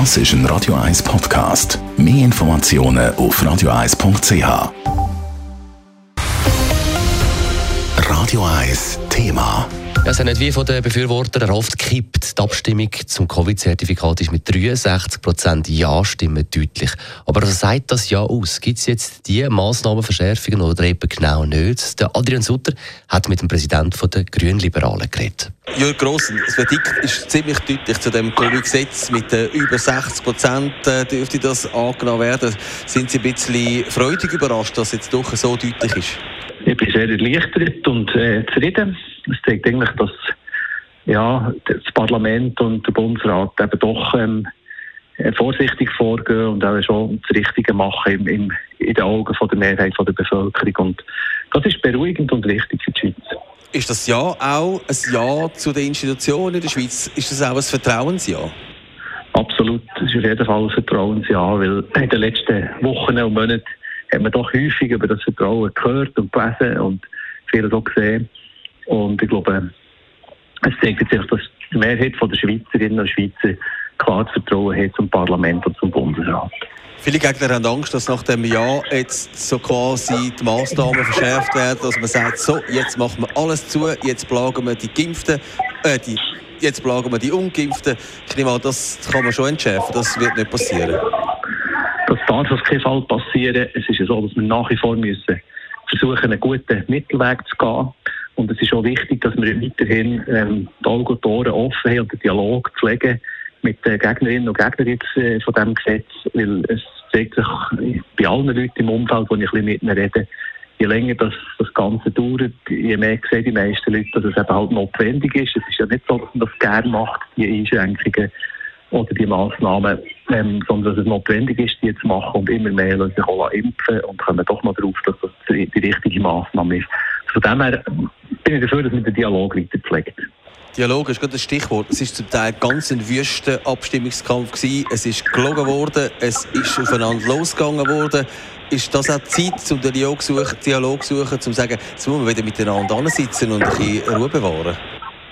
Das ist ein Radio 1 Podcast. Mehr Informationen auf radio1.ch. Radio 1 Thema. Ja, es hat nicht wie von den Befürwortern erhofft gekippt. Die Abstimmung zum Covid-Zertifikat ist mit 63% Ja-Stimmen deutlich. Aber was sagt das Ja aus? Gibt es jetzt diese Massnahmenverschärfungen oder eben genau nicht? Der Adrian Sutter hat mit dem Präsidenten der Grünliberalen geredet. Jörg Gross, das Verdikt ist ziemlich deutlich zu dem Covid-Gesetz. Mit über 60 Prozent äh, dürfte das angenommen werden. Sind Sie ein bisschen freudig überrascht, dass es jetzt doch so deutlich ist? Ich bin sehr erleichtert und äh, zufrieden. Es zeigt eigentlich, dass ja, das Parlament und der Bundesrat eben doch ähm, äh, vorsichtig vorgehen und auch schon das Richtige machen im, im, in den Augen von der Mehrheit von der Bevölkerung. Und das ist beruhigend und wichtig für die Schweiz. Ist das Ja auch ein Ja zu den Institutionen in der Schweiz? Ist das auch ein Vertrauensja? Absolut, das ist auf jeden Fall ein Vertrauensja, weil in den letzten Wochen und Monaten hat man doch häufig über das Vertrauen gehört und gelesen und vieles auch gesehen. Und ich glaube, es zeigt sich, dass die Mehrheit der Schweizerinnen und Schweizer klar das Vertrauen hat zum Parlament und zum Bundesrat. Viele Gegner haben Angst, dass nach dem Jahr jetzt so quasi die Massnahmen verschärft werden, dass man sagt, so, jetzt machen wir alles zu, jetzt plagen wir die Geimpften, äh, die, jetzt plagen wir die Ungeimpften. Ich nehme an, das kann man schon entschärfen, das wird nicht passieren. Das darf auf keinen Fall passieren. Es ist ja so, dass wir nach wie vor müssen versuchen, einen guten Mittelweg zu gehen. Und es ist auch wichtig, dass wir weiterhin ähm, die Augen und Ohren offen haben und den Dialog pflegen mit den Gegnerinnen und Gegnern jetzt, äh, von diesem Gesetz, weil es zeigt sich bei allen Leuten im Umfeld, wo ich mit ihnen rede, je länger das, das Ganze dauert, je mehr sehen die meisten Leute, dass es eben halt notwendig ist. Es ist ja nicht so, dass man das gerne macht, die Einschränkungen oder die Massnahmen, ähm, sondern dass es notwendig ist, die zu machen und immer mehr lassen sich auch impfen und kommen doch mal darauf, dass das die, die richtige Massnahme ist. Von dem her bin ich dafür, dass man den Dialog weiter pflegt. Dialog ist gerade das Stichwort. Es ist zum Teil ganz ein wüster Abstimmungskampf gewesen. Es ist gelogen worden, es ist aufeinander losgegangen worden. Ist das auch Zeit, zum Dialog zu suchen, Dialog suchen, um zu sagen, jetzt muss man wieder miteinander sitzen und ein bisschen Ruhe bewahren?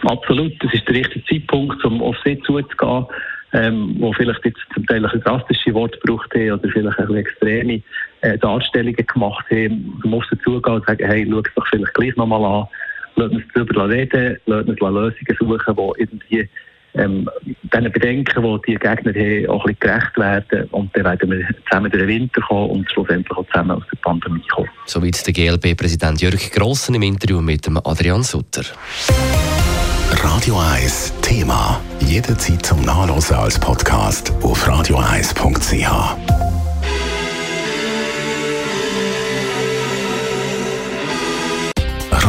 Absolut, das ist der richtige Zeitpunkt, um auf sie zuzugehen, ähm, wo vielleicht jetzt zum Teil ein drastische Worte gebraucht haben oder vielleicht ein extreme äh, Darstellungen gemacht haben. Man muss dazugehen und sagen, hey, schau es doch vielleicht gleich nochmal an lassen uns darüber reden, lassen uns Lösungen suchen, die irgendwie ähm, diesen Bedenken, die die Gegner haben, auch ein bisschen gerecht werden. Und dann werden wir zusammen durch den Winter kommen und schlussendlich auch zusammen aus der Pandemie kommen. Soweit der GLB-Präsident Jörg Grossen im Interview mit dem Adrian Sutter. Radio 1 Thema. Jederzeit zum Nachlesen als Podcast auf radio1.ch.